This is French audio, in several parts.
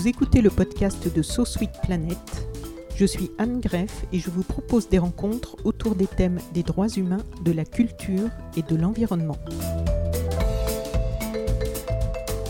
Vous écoutez le podcast de So Sweet Planet. Je suis Anne Greff et je vous propose des rencontres autour des thèmes des droits humains, de la culture et de l'environnement.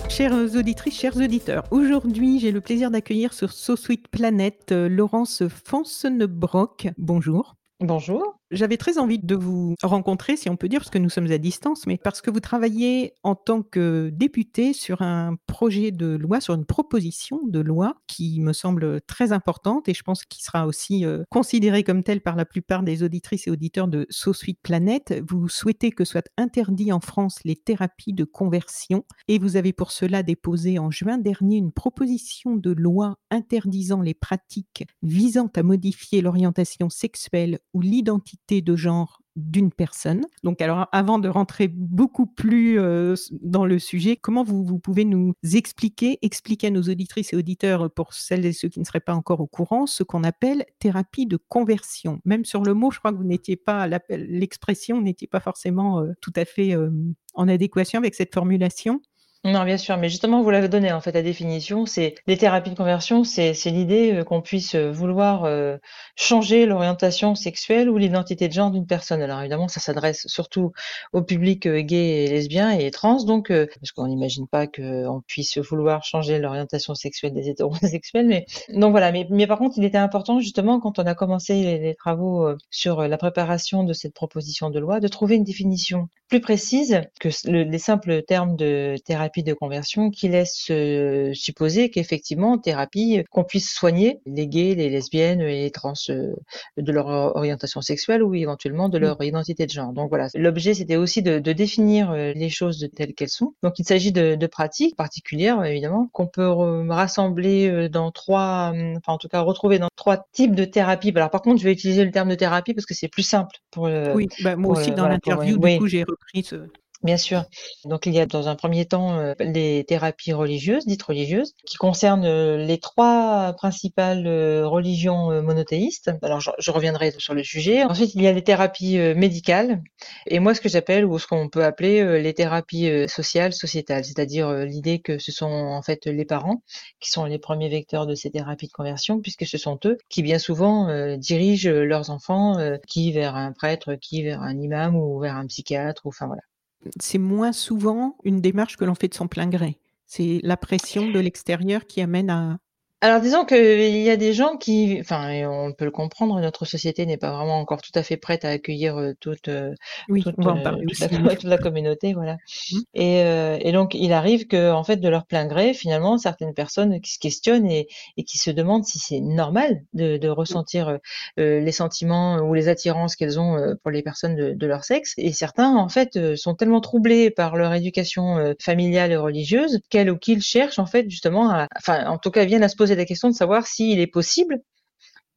Chères auditrices, chers auditeurs, aujourd'hui j'ai le plaisir d'accueillir sur So Sweet Planet euh, Laurence Fansenebrock. Bonjour. Bonjour. J'avais très envie de vous rencontrer, si on peut dire, parce que nous sommes à distance, mais parce que vous travaillez en tant que député sur un projet de loi, sur une proposition de loi qui me semble très importante et je pense qu'il sera aussi euh, considéré comme tel par la plupart des auditrices et auditeurs de So Sweet Planet. Vous souhaitez que soient interdits en France les thérapies de conversion et vous avez pour cela déposé en juin dernier une proposition de loi interdisant les pratiques visant à modifier l'orientation sexuelle ou l'identité de genre d'une personne. Donc alors avant de rentrer beaucoup plus euh, dans le sujet, comment vous, pouvez nous expliquer, expliquer à nos auditrices et auditeurs, pour celles et ceux qui ne seraient pas encore au courant, ce qu'on appelle thérapie de conversion? Même sur le mot, je crois que vous n'étiez pas, l'expression n'était pas forcément euh, tout à fait euh, en adéquation avec cette formulation. Non, bien sûr, mais justement, vous l'avez donné en fait la définition. C'est les thérapies de conversion, c'est l'idée euh, qu'on puisse euh, vouloir euh, changer l'orientation sexuelle ou l'identité de genre d'une personne. Alors évidemment, ça s'adresse surtout au public gay et lesbien et trans, donc parce qu'on n'imagine pas qu'on puisse vouloir changer l'orientation sexuelle des hétérosexuels. Mais donc voilà. Mais, mais par contre, il était important justement quand on a commencé les, travaux sur la préparation de cette proposition de loi de trouver une définition plus précise que les simples termes de thérapie de conversion qui laisse euh, supposer qu'effectivement, thérapie, euh, qu'on puisse soigner les gays, les lesbiennes et les trans euh, de leur orientation sexuelle ou éventuellement de leur identité de genre. Donc voilà, l'objet c'était aussi de, définir les choses telles qu'elles sont. Donc il s'agit de, pratiques particulières évidemment qu'on peut rassembler dans trois, enfin en tout cas retrouver dans trois types de thérapie. Alors par contre, je vais utiliser le terme de thérapie parce que c'est plus simple pour. oui, bah, moi aussi dans l'interview, du coup j'ai repris ce, Bien sûr. Donc il y a dans un premier temps euh, les thérapies religieuses, dites religieuses, qui concernent euh, les trois principales euh, religions monothéistes. Alors je, reviendrai sur le sujet. Ensuite il y a les thérapies médicales et moi ce que j'appelle ou ce qu'on peut appeler les thérapies sociales, sociétales, c'est-à-dire l'idée que ce sont en fait les parents qui sont les premiers vecteurs de ces thérapies de conversion puisque ce sont eux qui bien souvent dirigent leurs enfants qui vers un prêtre, qui vers un imam ou vers un psychiatre ou enfin voilà c'est moins souvent une démarche que l'on fait de son plein gré. C'est la pression de l'extérieur qui amène à, alors disons qu'il y a des gens qui, enfin, on peut le comprendre, notre société n'est pas vraiment encore tout à fait prête à accueillir euh, toute, euh, oui, toute, euh, la, toute, la, communauté, voilà. Mmh. Et, et, donc il arrive que, en fait, de leur plein gré, finalement, certaines personnes qui se questionnent et, et qui se demandent si c'est normal de, de ressentir les sentiments ou les attirances qu'elles ont pour les personnes de, de, leur sexe. Et certains, en fait, sont tellement troublés par leur éducation familiale et religieuse qu'elles ou qu'ils cherchent, en fait, justement, à, enfin, en tout cas, viennent à se poser la question de savoir s'il est possible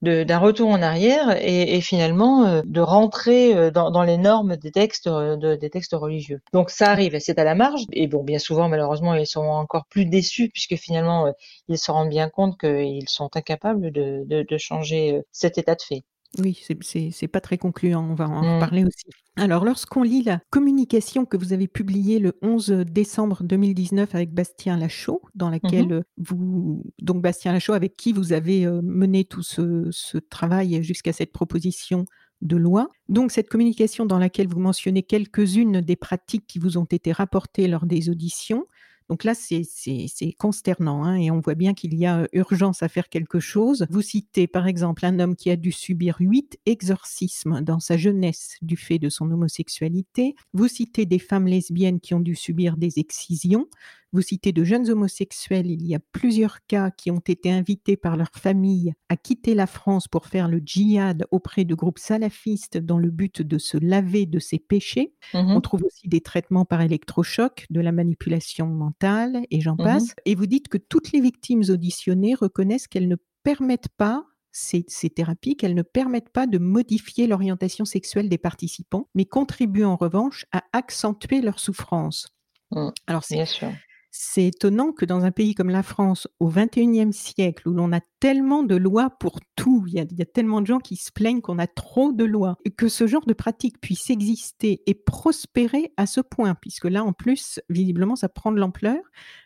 d'un retour en arrière et, finalement euh, de rentrer euh, dans, les normes des textes euh, des textes religieux. Donc ça arrive, c'est à la marge et bon bien souvent malheureusement ils sont encore plus déçus puisque finalement ils se rendent bien compte qu'ils sont incapables de changer cet état de fait. Oui, c'est pas très concluant, on va en mmh. parler aussi. Alors, lorsqu'on lit la communication que vous avez publiée le 11 décembre 2019 avec Bastien Lachaud, dans mmh laquelle vous, donc Bastien Lachaud, avec qui vous avez mené tout ce, ce travail jusqu'à cette proposition de loi. Donc, cette communication dans laquelle vous mentionnez quelques-unes des pratiques qui vous ont été rapportées lors des auditions, donc là, c'est consternant hein, et on voit bien qu'il y a urgence à faire quelque chose. Vous citez par exemple un homme qui a dû subir huit exorcismes dans sa jeunesse du fait de son homosexualité. Vous citez des femmes lesbiennes qui ont dû subir des excisions. Vous citez de jeunes homosexuels. Il y a plusieurs cas qui ont été invités par leur famille à quitter la France pour faire le djihad auprès de groupes salafistes dans le but de se laver de ses péchés. Mmh On trouve aussi des traitements par électrochoc, de la manipulation mentale et j'en Mmh passe. Et vous dites que toutes les victimes auditionnées reconnaissent qu'elles ne permettent pas ces, ces thérapies, qu'elles ne permettent pas de modifier l'orientation sexuelle des participants, mais contribuent en revanche à accentuer leur souffrance. Mmh. Alors c'est Bien sûr. C'est étonnant que dans un pays comme la France, au XXIe siècle, où l'on a tellement de lois pour tout, il y, a, il y a tellement de gens qui se plaignent qu'on a trop de lois, et que ce genre de pratique puisse exister et prospérer à ce point, puisque là, en plus, visiblement, ça prend de l'ampleur.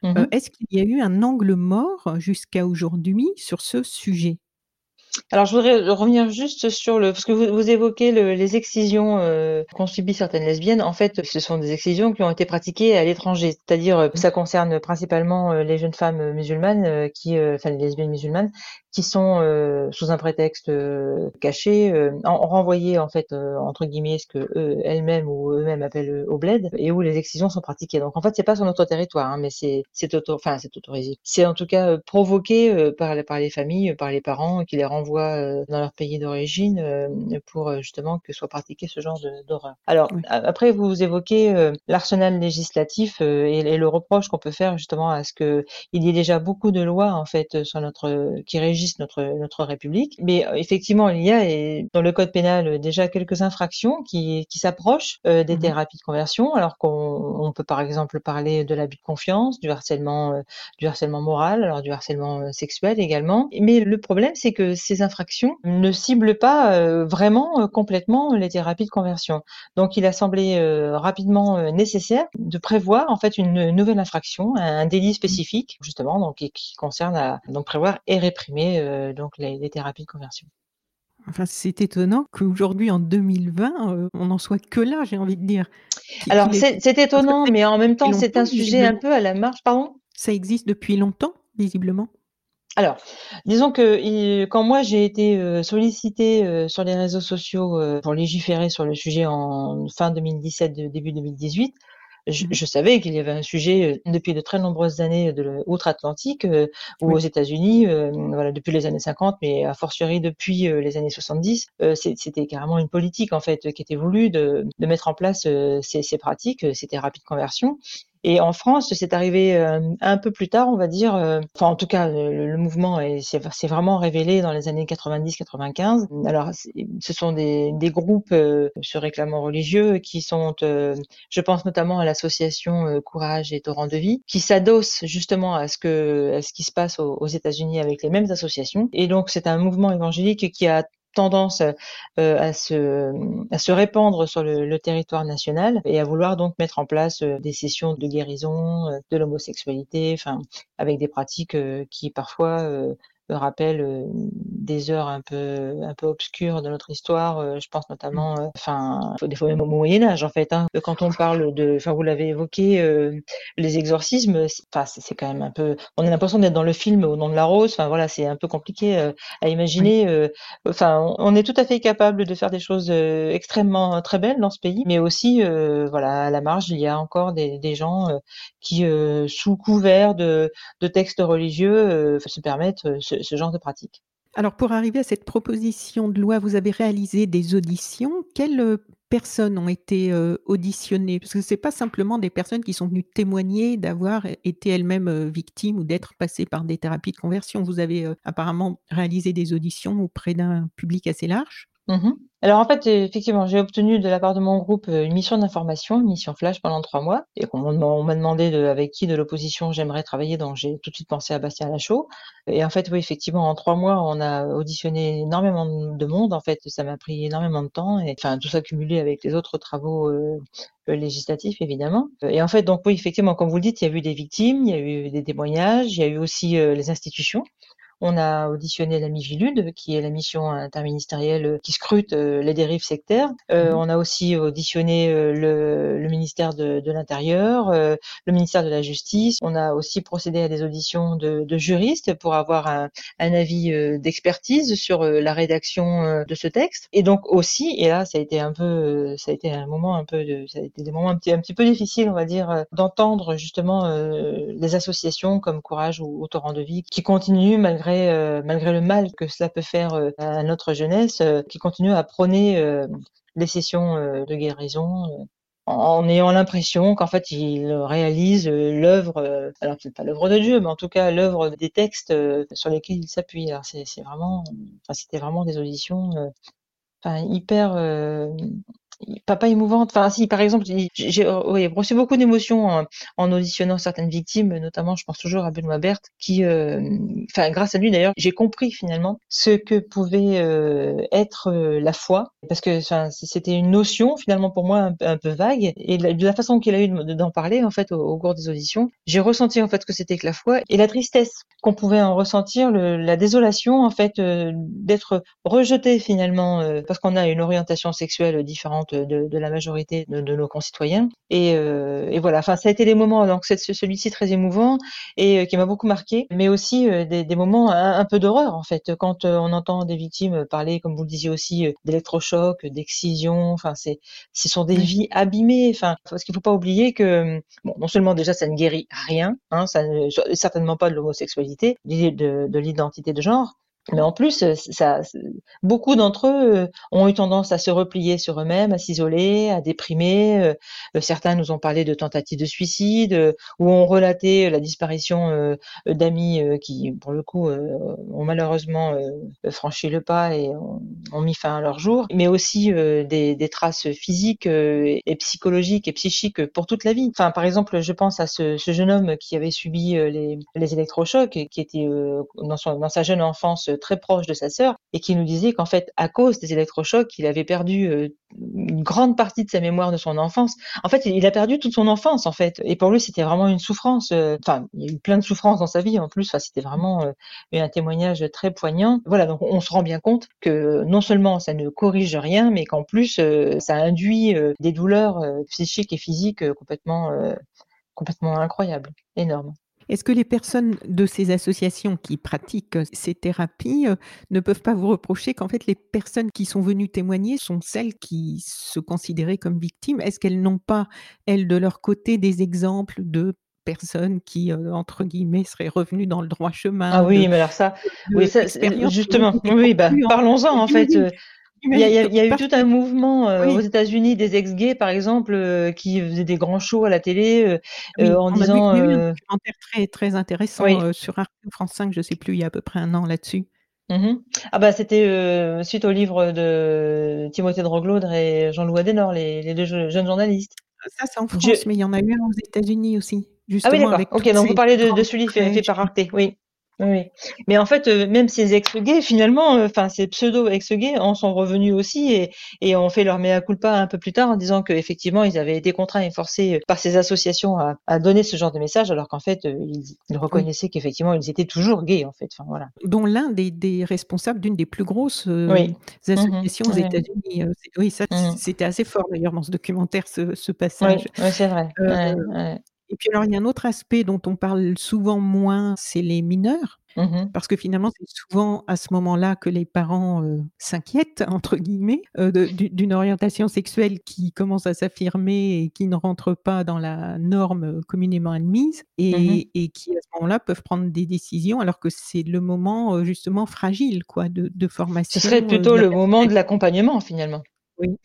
Mmh Euh, Est-ce qu'il y a eu un angle mort jusqu'à aujourd'hui sur ce sujet? Alors, je voudrais revenir juste sur le, parce que vous, vous évoquez le- les excisions euh, qu'ont subies certaines lesbiennes. En fait, ce sont des excisions qui ont été pratiquées à l'étranger, c'est-à-dire euh, ça concerne principalement euh, les jeunes femmes euh, musulmanes qui, euh, enfin les lesbiennes musulmanes, qui sont euh, sous un prétexte caché, en, renvoyées en fait entre guillemets ce que elles-mêmes ou eux-mêmes appellent au bled, et où les excisions sont pratiquées. Donc en fait, c'est pas sur notre territoire, hein, mais c'est c'est auto, enfin c'est autorisé. C'est en tout cas provoqué par par les familles, par les parents qui les renvoient euh, dans leur pays d'origine euh, pour euh, justement que soit pratiqué ce genre d'horreur. Alors Oui. après vous évoquez l'arsenal législatif et, et le reproche qu'on peut faire justement à ce que il y ait déjà beaucoup de lois en fait sur notre qui régissent notre notre République. Mais effectivement il y a et, dans le code pénal déjà quelques infractions qui qui s'approchent euh, des Mhm. thérapies de conversion. Alors qu'on on peut par exemple parler de l'abus de confiance, du harcèlement euh, du harcèlement moral, alors du harcèlement euh, sexuel également. Mais le problème, c'est que ces infractions ne ciblent pas euh, vraiment euh, complètement les thérapies de conversion. Donc, il a semblé euh, rapidement euh, nécessaire de prévoir en fait une nouvelle infraction, un, délit spécifique justement, donc qui concerne à donc prévoir et réprimer euh, donc les, les thérapies de conversion. Enfin, c'est étonnant qu'aujourd'hui, en 2020, euh, on n'en soit que là, j'ai envie de dire. Alors, c'est étonnant, mais en même temps, c'est un sujet un peu à la marge. Pardon? Ça existe depuis longtemps, visiblement. Alors, disons que quand moi j'ai été euh, sollicitée euh, sur les réseaux sociaux euh, pour légiférer sur le sujet en fin 2017, de- début 2018, je, Mhm. je savais qu'il y avait un sujet euh, depuis de très nombreuses années de le- outre-Atlantique euh, ou Oui. aux États-Unis, euh, voilà, depuis les années 50, mais a fortiori depuis les années 70, euh, c'est- c'était carrément une politique en fait qui était voulue de, de mettre en place ces, ces pratiques, ces thérapies de conversion. Et en France, c'est arrivé euh, un peu plus tard, on va dire. euh, Enfin, en tout cas, le, le mouvement est- s'est vraiment révélé dans les années 90-95. Alors, ce sont des, des groupes euh, se réclamant religieux qui sont, euh, je pense notamment à l'association euh, Courage et Torrent de Vie, qui s'adosse justement à ce que à ce qui se passe aux, aux États-Unis avec les mêmes associations. Et donc, c'est un mouvement évangélique qui a tendance euh, à, se, à se répandre sur le, territoire national et à vouloir donc mettre en place euh, des sessions de guérison euh, de l'homosexualité, enfin avec des pratiques euh, qui parfois rappellent euh, des heures un peu un peu obscures de notre histoire. Euh, je pense notamment, euh, enfin des fois même au Moyen Âge en fait. Hein, quand on parle de, enfin vous l'avez évoqué, euh, les exorcismes, enfin c'est quand même un peu, on a l'impression d'être dans le film au nom de la rose. Enfin voilà, c'est un peu compliqué euh, à imaginer. euh, Enfin, on- on est tout à fait capable de faire des choses euh, extrêmement très belles dans ce pays, mais aussi, euh, voilà, à la marge, il y a encore des, des gens euh, qui, euh, sous couvert de, de textes religieux, euh, se permettent euh, ce, genre de pratique. Alors, pour arriver à cette proposition de loi, vous avez réalisé des auditions. Quelles euh, personnes ont été euh, auditionnées? Parce que ce n'est pas simplement des personnes qui sont venues témoigner d'avoir été elles-mêmes euh, victimes ou d'être passées par des thérapies de conversion. Vous avez apparemment réalisé des auditions auprès d'un public assez large. Mhm. Alors en fait, effectivement, j'ai obtenu de la part de mon groupe euh, une mission d'information, une mission flash pendant trois mois, et on m'a demandé de, avec qui de l'opposition j'aimerais travailler, donc j'ai tout de suite pensé à Bastien Lachaud. Et en fait, oui, effectivement, en trois mois, on a auditionné énormément de monde. En fait, ça m'a pris énormément de temps, et enfin tout ça avec les autres travaux euh, législatifs, évidemment. Et en fait, donc oui, effectivement, comme vous le dites, il y a eu des victimes, il y a eu des témoignages, il y a eu aussi euh, les institutions. On a auditionné la MIVILUD, qui est la mission interministérielle qui scrute les dérives sectaires. Mmh on a aussi auditionné le, le ministère de, de l'Intérieur, le ministère de la Justice. On a aussi procédé à des auditions de, de juristes pour avoir un, un avis d'expertise sur la rédaction de ce texte. Et donc aussi, et là ça a été un peu, ça a été un moment un peu, de, ça a été des moments un petit, un petit peu difficiles, on va dire, d'entendre justement euh, les associations comme Courage ou, ou Torrent de Vie qui continuent malgré euh, malgré le mal que cela peut faire euh, à notre jeunesse, qui continuent à prôner les sessions de guérison en ayant l'impression qu'en fait ils réalisent l'œuvre, alors peut-être pas l'œuvre de Dieu, mais en tout cas l'œuvre des textes sur lesquels ils s'appuient. Alors c'est vraiment, enfin c'était vraiment des auditions, hyper pas, émouvante. Enfin, si, par exemple, j'ai oui, reçu beaucoup d'émotions en, en, auditionnant certaines victimes, notamment, je pense toujours à Benoît Berthe, qui, euh, enfin, grâce à lui d'ailleurs, j'ai compris finalement ce que pouvait euh, être euh, la foi, parce que c'était une notion finalement pour moi un, peu vague, et de la, façon qu'il a eu d'en parler en fait au, cours des auditions, j'ai ressenti en fait que c'était que la foi et la tristesse qu'on pouvait en ressentir, le, la désolation en fait d'être rejeté finalement parce qu'on a une orientation sexuelle différente de, la majorité de, nos concitoyens. Et, euh, et, voilà, enfin, ça a été des moments, donc c'est celui-ci très émouvant et euh, qui m'a beaucoup marqué, mais aussi euh, des, des, moments un, peu d'horreur en fait, quand on entend des victimes parler, comme vous le disiez aussi, d'électrochocs, d'excision. Enfin, c'est, ce sont des vies abîmées. Enfin, parce qu'il faut pas oublier que bon, non seulement déjà ça ne guérit rien, hein, ça ne, certainement pas de l'homosexualité, de, de l'identité de genre, mais en plus, euh, ça, beaucoup d'entre eux euh, ont eu tendance à se replier sur eux-mêmes, à s'isoler, à déprimer. Euh, certains nous ont parlé de tentatives de suicide ou ont relaté la disparition d'amis qui, pour le coup, ont malheureusement franchi le pas et ont, mis fin à leur jour. Mais aussi des, traces physiques et psychologiques et psychiques pour toute la vie. Enfin, par exemple, je pense à ce, jeune homme qui avait subi les, les électrochocs, qui était dans sa jeune enfance très proche de sa sœur et qui nous disait qu'en fait, à cause des électrochocs, il avait perdu euh, une grande partie de sa mémoire de son enfance. En fait, il a perdu toute son enfance, en fait. Et pour lui, c'était vraiment une souffrance. Euh, enfin, il y a eu plein de souffrances dans sa vie, en plus. Enfin, c'était vraiment euh, un témoignage très poignant. Voilà, donc on se rend bien compte que non seulement ça ne corrige rien, mais qu'en plus, ça induit des douleurs psychiques et physiques complètement, complètement incroyables, énormes. Est-ce que les personnes de ces associations qui pratiquent ces thérapies euh, ne peuvent pas vous reprocher qu'en fait les personnes qui sont venues témoigner sont celles qui se considéraient comme victimes? Est-ce qu'elles n'ont pas, elles, de leur côté, des exemples de personnes qui, euh, entre guillemets, seraient revenues dans le droit chemin. Ah oui, mais alors ça, oui, ça justement, oui, bah, parlons-en en fait. Euh, il y a, il y a eu tout un mouvement euh, aux États-Unis des ex-gays, par exemple, euh, qui faisaient des grands shows à la télé euh, en disant. A eu un documentaire très, très intéressant sur Arte France 5, je ne sais plus, il y a à peu près un an là-dessus. Mmh ah bah c'était suite au livre de Timothée de Roglaudre et Jean-Louis Adenor, les, les, deux jeunes journalistes. Ça c'est en France, mais il y en a eu un aux États-Unis aussi. ah oui d'accord. Ok, donc vous parlez de, de celui fait, fait par Arte, oui. Oui, mais en fait, euh, même ces ex-gays, finalement, euh, enfin ces pseudo-ex-gays en sont revenus aussi et, et ont fait leur mea culpa un peu plus tard en disant qu'effectivement, ils avaient été contraints et forcés euh, par ces associations à, à donner ce genre de message, alors qu'en fait, ils, ils reconnaissaient qu'effectivement, ils étaient toujours gays, en fait. Enfin, voilà. Dont l'un des, des, responsables d'une des plus grosses mmh associations aux États-Unis. oui, ça, mmh. c'était assez fort d'ailleurs dans ce documentaire, ce, ce passage. Oui, c'est vrai. Et puis alors, il y a un autre aspect dont on parle souvent moins, c'est les mineurs. Mmh Parce que finalement, c'est souvent à ce moment-là que les parents s'inquiètent, entre guillemets, d'une orientation sexuelle qui commence à s'affirmer et qui ne rentre pas dans la norme communément admise mmh et, qui, à ce moment-là, peuvent prendre des décisions alors que c'est le moment justement fragile quoi, de, de formation. Ce serait plutôt le moment de l'accompagnement finalement. Oui.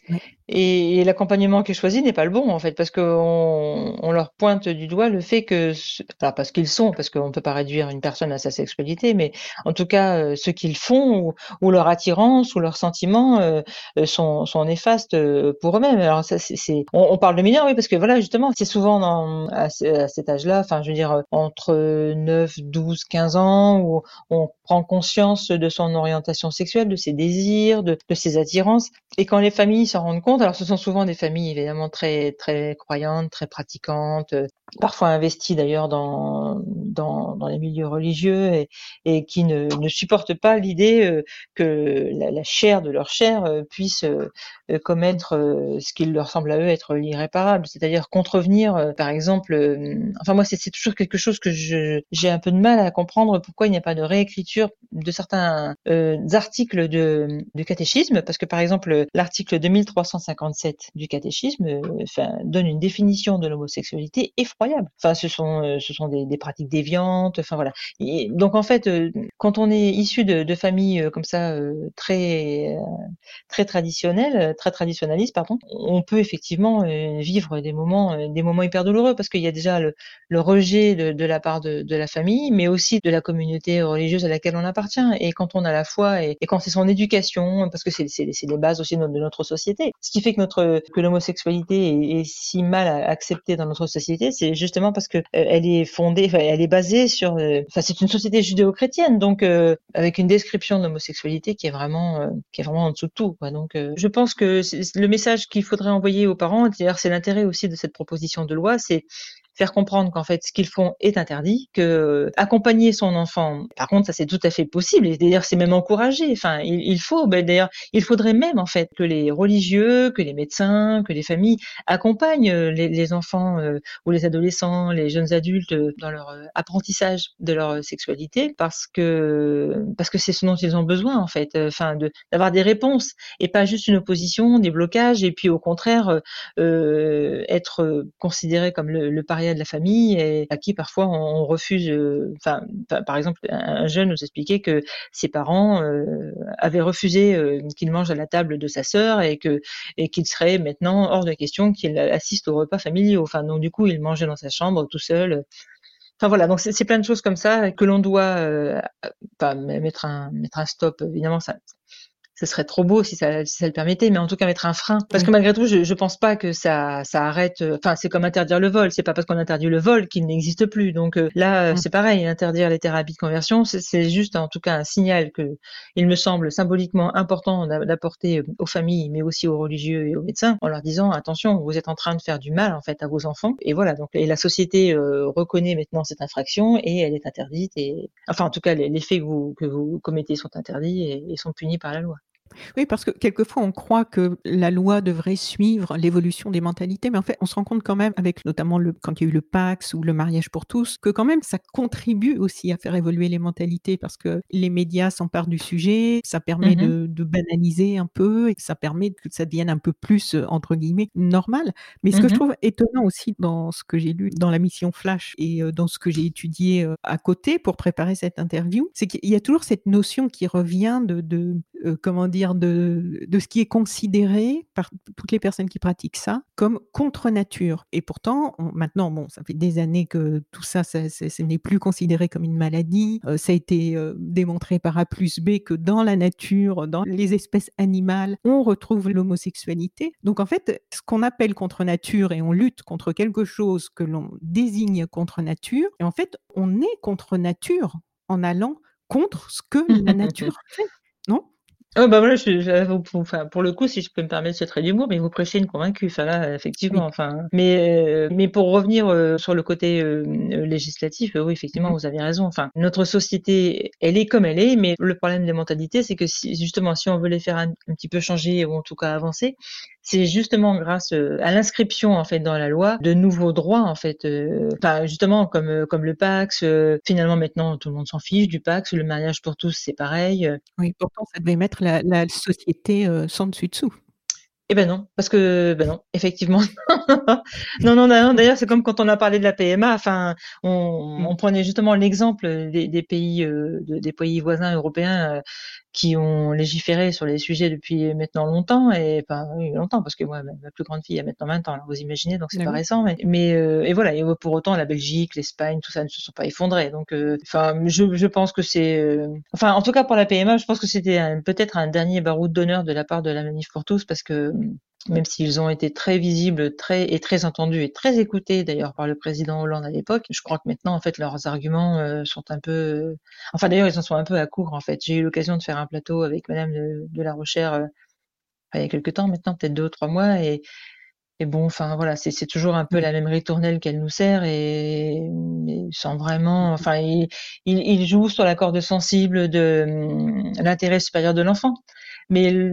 Et, l'accompagnement qui est choisi n'est pas le bon, en fait, parce qu'on on leur pointe du doigt le fait que, alors parce qu'ils sont, parce qu'on ne peut pas réduire une personne à sa sexualité, mais en tout cas, euh, ce qu'ils font, ou, leur attirance, ou leurs sentiments euh, euh, sont, sont néfastes pour eux-mêmes. Alors, ça, c'est, on, on, parle de mineurs, oui, parce que voilà, justement, c'est souvent dans, à, cet âge-là, enfin, je veux dire, entre 9, 12, 15 ans, où on prend conscience de son orientation sexuelle, de ses désirs, de, de ses attirances, et quand les familles s'en rendent compte. Alors, ce sont souvent des familles évidemment très très croyantes, très pratiquantes, euh, parfois investies d'ailleurs dans, dans, les milieux religieux et, qui ne, supportent pas l'idée euh, que la, chair de leur chair euh, puisse commettre ce qui leur semble à eux être irréparable, c'est-à-dire contrevenir, par exemple. enfin, moi, c'est toujours quelque chose que j'ai un peu de mal à comprendre pourquoi il n'y a pas de réécriture de certains articles de, du catéchisme, parce que par exemple, l'article 2357 du catéchisme euh, donne une définition de l'homosexualité effroyable. Enfin, ce sont, euh, ce sont des, pratiques déviantes. Enfin voilà. Et donc en fait, euh, quand on est issu de, familles comme ça très très traditionnelles, très traditionnalistes, pardon, on peut effectivement vivre des moments des moments hyper douloureux parce qu'il y a déjà le, rejet de, la part de, la famille, mais aussi de la communauté religieuse à laquelle on appartient. Et quand on a la foi et, et quand c'est son éducation, parce que c'est les bases aussi de notre société. Ce qui fait que notre que l'homosexualité est, si mal acceptée dans notre société, c'est justement parce que euh, elle est fondée, elle est basée sur, euh, enfin c'est une société judéo-chrétienne, donc euh, avec une description de l'homosexualité qui est vraiment qui est vraiment en dessous de tout. Donc je pense que le message qu'il faudrait envoyer aux parents, c'est l'intérêt aussi de cette proposition de loi, c'est faire comprendre qu'en fait ce qu'ils font est interdit, que euh, accompagner son enfant, par contre ça c'est tout à fait possible et d'ailleurs c'est même encouragé. Enfin il, faut, ben, d'ailleurs il faudrait même en fait que les religieux, que les médecins, que les familles accompagnent euh, les, les enfants euh, ou les adolescents, les jeunes adultes dans leur apprentissage de leur sexualité parce que parce que c'est ce dont ils ont besoin en fait, enfin d'avoir des réponses et pas juste une opposition, des blocages et puis au contraire euh, être considéré comme le, le de la famille et à qui parfois on, refuse. Euh, enfin, par exemple, un jeune nous expliquait que ses parents euh, avaient refusé euh, qu'il mange à la table de sa sœur et que et qu'il serait maintenant hors de question qu'il assiste aux repas familiaux. Enfin, donc du coup, il mangeait dans sa chambre tout seul. Enfin voilà, donc c'est plein de choses comme ça que l'on doit mettre un mettre un stop. Évidemment, ça ce serait trop beau si ça, si ça le permettait, mais en tout cas mettre un frein. Parce que malgré tout, je, je pense pas que ça, ça arrête. Euh, enfin, c'est comme interdire le vol. C'est pas parce qu'on interdit le vol qu'il n'existe plus. Donc euh, là, euh, c'est pareil. Interdire les thérapies de conversion, c'est juste en tout cas un signal que il me semble symboliquement important d'apporter aux familles, mais aussi aux religieux et aux médecins, en leur disant attention, vous êtes en train de faire du mal en fait à vos enfants. Et voilà. Donc et la société reconnaît maintenant cette infraction et elle est interdite. Et enfin, en tout cas, les, faits que vous, que vous commettez sont interdits et sont punis par la loi. Oui, parce que quelquefois, on croit que la loi devrait suivre l'évolution des mentalités, mais en fait, on se rend compte quand même, avec notamment le, quand il y a eu le Pax ou le mariage pour tous, que quand même, ça contribue aussi à faire évoluer les mentalités, parce que les médias s'emparent du sujet, ça permet mmh de, banaliser un peu, et ça permet que ça devienne un peu plus, euh, entre guillemets, normal. Mais ce que je mmh trouve étonnant aussi dans ce que j'ai lu dans la mission Flash et euh, dans ce que j'ai étudié euh, à côté pour préparer cette interview, c'est qu'il y a toujours cette notion qui revient de, de comment dire, de, de ce qui est considéré par toutes les personnes qui pratiquent ça comme contre nature. Et pourtant, maintenant, bon, ça fait des années que tout ça, ça, ce n'est plus considéré comme une maladie. Euh, ça a été euh, démontré par A plus B que dans la nature, dans les espèces animales, on retrouve l'homosexualité. Donc en fait, ce qu'on appelle contre nature et on lutte contre quelque chose que l'on désigne contre nature, et en fait, on est contre nature en allant contre ce que la nature fait. Non Oh bah voilà, je, enfin, pour le coup, si je peux me permettre ce trait d'humour, mais vous prêchez une convaincue, ça là, effectivement, enfin. Mais, euh, mais pour revenir euh, sur le côté euh, législatif, oui, effectivement, mmh vous avez raison. Enfin, notre société, elle est comme elle est, mais le problème des mentalités, c'est que si, justement, si on veut les faire un, petit peu changer ou en tout cas avancer, c'est justement grâce à l'inscription en fait dans la loi de nouveaux droits en fait. Enfin, justement, comme comme le Pax. finalement, maintenant, tout le monde s'en fiche du Pax. Le mariage pour tous, c'est pareil. Oui, pourtant, ça devait mettre la, société sans dessus-dessous. Eh ben non, parce que ben non, effectivement. non, non, non, d'ailleurs, c'est comme quand on a parlé de la PMA. Enfin, on, mmh. prenait justement l'exemple des, pays, des pays voisins européens qui ont légiféré sur les sujets depuis maintenant longtemps et pas oui, longtemps parce que moi ma plus grande fille a maintenant 20 ans alors vous imaginez donc c'est pas récent mais, mais euh, et voilà et pour autant la Belgique l'Espagne tout ça ne se sont pas effondrés donc euh, enfin je, je pense que c'est euh, enfin en tout cas pour la PMA je pense que c'était peut-être un dernier baroud d'honneur de la part de la manif pour tous parce que même s'ils ont été très visibles, très et très entendus et très écoutés d'ailleurs par le président Hollande à l'époque, je crois que maintenant en fait leurs arguments euh, sont un peu, enfin d'ailleurs ils en sont un peu à court en fait. J'ai eu l'occasion de faire un plateau avec Madame de, la Rochère euh, il y a quelques temps maintenant, peut-être deux ou trois mois, et, et bon, enfin voilà, c'est toujours un peu la même ritournelle qu'elle nous sert et, sans vraiment, enfin, il, il, joue sur la corde sensible de hum, l'intérêt supérieur de l'enfant. Mais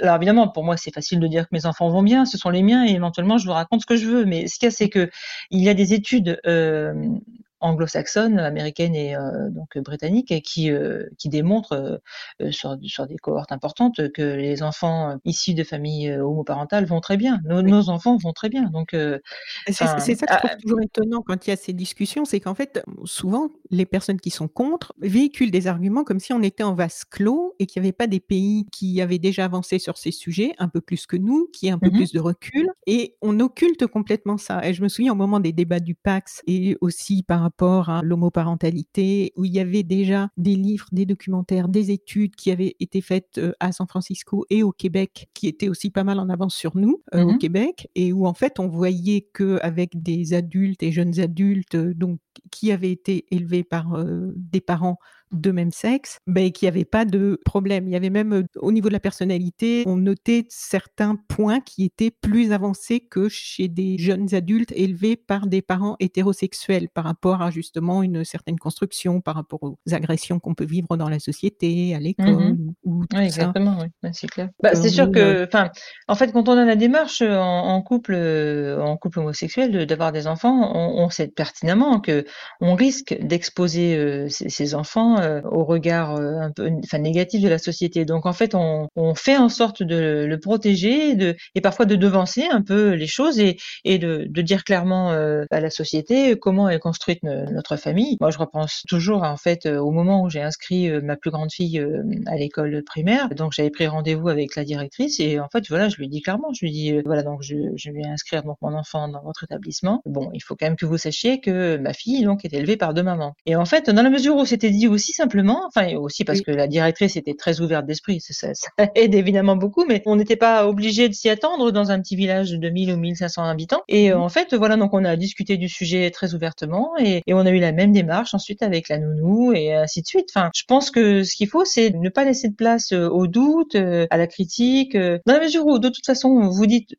alors évidemment, pour moi, c'est facile de dire que mes enfants vont bien, ce sont les miens et éventuellement je vous raconte ce que je veux. Mais ce qu'il y a, c'est que il y a des études euh, anglo-saxonne, américaine et euh, donc britannique, et qui, euh, qui démontre euh, sur, sur des cohortes importantes que les enfants issus de familles homoparentales vont très bien. Nos, nos enfants vont très bien. Donc, c'est ça que je trouve ah, toujours étonnant quand il y a ces discussions, c'est qu'en fait, souvent, les personnes qui sont contre véhiculent des arguments comme si on était en vase clos et qu'il n'y avait pas des pays qui avaient déjà avancé sur ces sujets, un peu plus que nous, qui aient un peu mmh plus de recul, et on occulte complètement ça. Et je me souviens au moment des débats du PAX et aussi par rapport à l'homoparentalité, où il y avait déjà des livres, des documentaires, des études qui avaient été faites euh, à San Francisco et au Québec, qui étaient aussi pas mal en avance sur nous euh, au mmh Québec, et où en fait on voyait que avec des adultes et jeunes adultes, euh, donc qui avaient été élevés par des parents de même sexe, ben, qu'il n'y avait pas de problème. Il y avait même au niveau de la personnalité, on notait certains points qui étaient plus avancés que chez des jeunes adultes élevés par des parents hétérosexuels par rapport à justement une certaine construction, par rapport aux agressions qu'on peut vivre dans la société, à l'école mmh ou, tout exactement, oui, c'est clair. Bah, c'est sûr que, enfin, en fait, quand on a la démarche en, couple, en couple homosexuel d'avoir des enfants, on, sait pertinemment que on risque d'exposer ces enfants euh, au regard euh, un peu enfin, négatif de la société. Donc en fait, on, on fait en sorte de le protéger de, et parfois de devancer un peu les choses et, et de, de dire clairement euh, à la société comment est construite notre famille. Moi, je repense toujours en fait au moment où j'ai inscrit ma plus grande fille à l'école primaire. Donc j'avais pris rendez-vous avec la directrice et en fait voilà, je lui dis clairement, je lui dis voilà donc je, je vais inscrire donc mon enfant dans votre établissement. Bon, il faut quand même que vous sachiez que ma fille donc est élevée par deux mamans. Et en fait, dans la mesure où c'était dit aussi simplement, enfin aussi parce que la directrice était très ouverte d'esprit, ça, ça, aide évidemment beaucoup, mais on n'était pas obligé de s'y attendre dans un petit village de 2000 ou 1500 habitants. Et euh, mmh. en fait, voilà, donc on a discuté du sujet très ouvertement et, et, on a eu la même démarche ensuite avec la nounou et ainsi de suite. Enfin, je pense que ce qu'il faut, c'est ne pas laisser de place euh, au doute, euh, à la critique, dans la mesure où de toute façon vous dites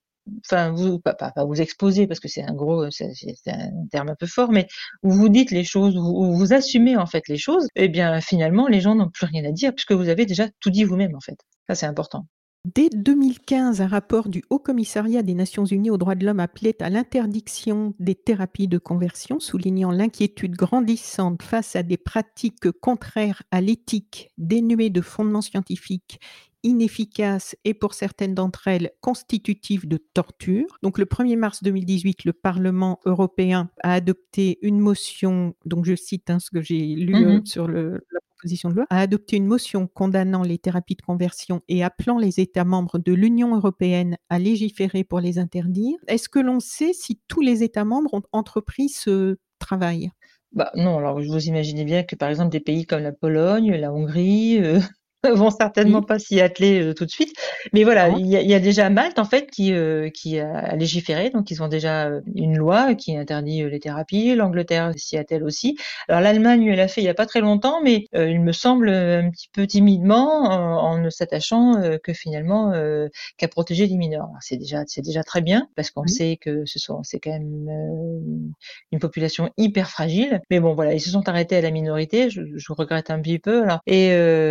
enfin vous pas, vous exposer parce que c'est un gros c'est un terme un peu fort mais vous dites les choses où vous assumez en fait les choses et eh bien finalement les gens n'ont plus rien à dire puisque vous avez déjà tout dit vous-même en fait. Ça c'est important Dès 2015, un rapport du Haut Commissariat des Nations Unies aux droits de l'homme appelait à l'interdiction des thérapies de conversion, soulignant l'inquiétude grandissante face à des pratiques contraires à l'éthique, dénuées de fondements scientifiques inefficaces et pour certaines d'entre elles constitutives de torture. Donc le 1er mars 2018, le Parlement européen a adopté une motion, donc je cite hein, ce que j'ai lu mmh euh, sur le, la de loi, a adopté une motion condamnant les thérapies de conversion et appelant les États membres de l'Union européenne à légiférer pour les interdire. Est-ce que l'on sait si tous les États membres ont entrepris ce travail? Bah non, alors vous imaginez bien que par exemple des pays comme la Pologne, la Hongrie, euh, vont certainement pas s'y atteler euh, tout de suite. Mais voilà, il y, y, a, déjà Malte en fait qui euh, qui a légiféré, donc ils ont déjà euh, une loi qui interdit les thérapies. L'Angleterre s'y attelle aussi. Alors l'Allemagne elle a fait il y a pas très longtemps, mais il me semble un petit peu timidement en, ne s'attachant que finalement qu'à protéger les mineurs. C'est déjà c'est déjà très bien parce qu'on sait que ce sont c'est quand même une population hyper fragile. Mais bon voilà, ils se sont arrêtés à la minorité. Je, je regrette un petit peu là. Et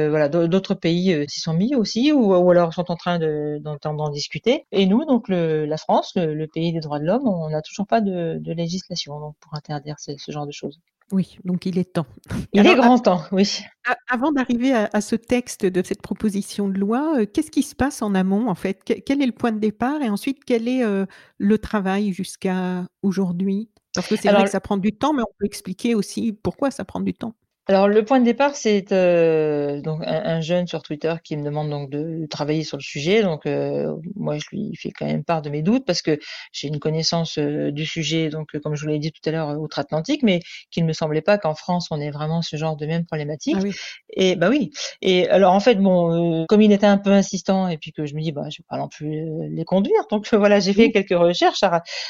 voilà d'autres pays euh, s'y sont mis aussi, ou, ou, alors sont en train d'en discuter. Et nous, donc le, la France, le, pays des droits de l'homme, on n'a toujours pas de, de législation donc, pour interdire ce, ce, genre de choses. Oui, donc il est temps. Il est grand temps, oui. Avant d'arriver à, à, ce texte de cette proposition de loi, euh, qu'est-ce qui se passe en amont en fait? Quel est le point de départ? Et ensuite quel est euh, le travail jusqu'à aujourd'hui? Parce que c'est vrai que ça prend du temps, mais on peut expliquer aussi pourquoi ça prend du temps. Alors le point de départ, c'est euh, donc un, jeune sur Twitter qui me demande donc de travailler sur le sujet. Donc euh, moi, je lui fais quand même part de mes doutes parce que j'ai une connaissance euh, du sujet, donc comme je vous l'ai dit tout à l'heure, outre-Atlantique, mais qu'il ne me semblait pas qu'en France on ait vraiment ce genre de même problématique. Ah oui. Et bah oui. Et alors en fait, bon, comme il était un peu insistant et puis que je me dis, bah je vais pas non plus les conduire, donc voilà, j'ai fait quelques recherches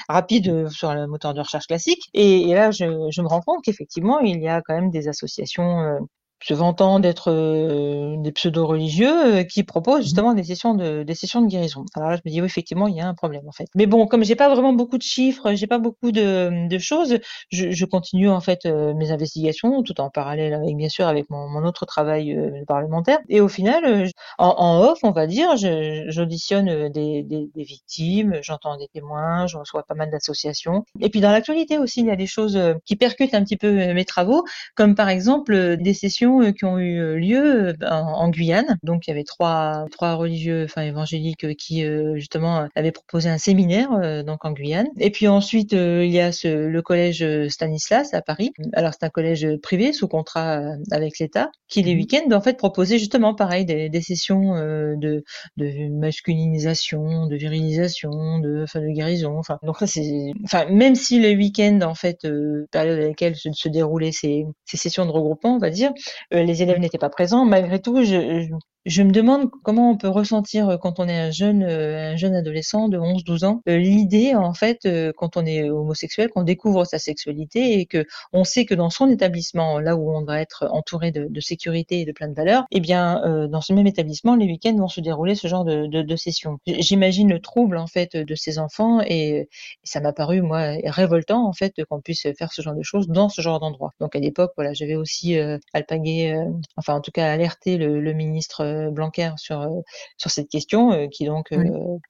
rapides sur le moteur de recherche classique. Et, et là, je, je me rends compte qu'effectivement, il y a quand même des associations euh, se vantant d'être euh, des pseudo-religieux, euh, qui proposent mmh justement des sessions de des sessions de guérison. Alors là, je me dis: «Oui, effectivement, il y a un problème, en fait». Mais bon, comme j'ai pas vraiment beaucoup de chiffres, j'ai pas beaucoup de de choses, je je continue, en fait, euh, mes investigations, tout en parallèle avec, bien sûr, avec mon mon autre travail, parlementaire et au final, en en off, on va dire, j'auditionne, des des des victimes, j'entends des témoins, je reçois pas mal d'associations et puis dans l'actualité aussi, il y a des choses, qui percutent un petit peu, mes travaux, comme par exemple, des sessions euh, qui ont eu euh, lieu euh, en, Guyane. Donc il y avait trois trois religieux, enfin évangéliques, qui justement avaient proposé un séminaire donc en Guyane. Et puis ensuite il y a ce, le collège Stanislas à Paris. Alors c'est un collège privé sous contrat avec l'État qui les mmh week-ends en fait proposait justement pareil des, des sessions de de masculinisation, de virilisation, de enfin de guérison. Enfin donc ça c'est enfin même si les week-ends en fait période à laquelle se, se déroulaient ces, ces sessions de regroupement on va dire les élèves n'étaient pas présents. Malgré tout, je, je me demande comment on peut ressentir euh, quand on est un jeune, euh, un jeune adolescent de 11-12 ans, euh, l'idée en fait quand on est homosexuel, qu'on découvre sa sexualité et que on sait que dans son établissement, là où on va être entouré de, sécurité et de plein de valeurs, eh bien dans ce même établissement, les week-ends vont se dérouler ce genre de, de, sessions. J'imagine le trouble en fait de ces enfants et, ça m'a paru moi révoltant en fait qu'on puisse faire ce genre de choses dans ce genre d'endroit. Donc à l'époque, voilà, j'avais aussi alpagué, enfin en tout cas alerté le, ministre euh, Blanquer sur euh, sur cette question, euh, qui donc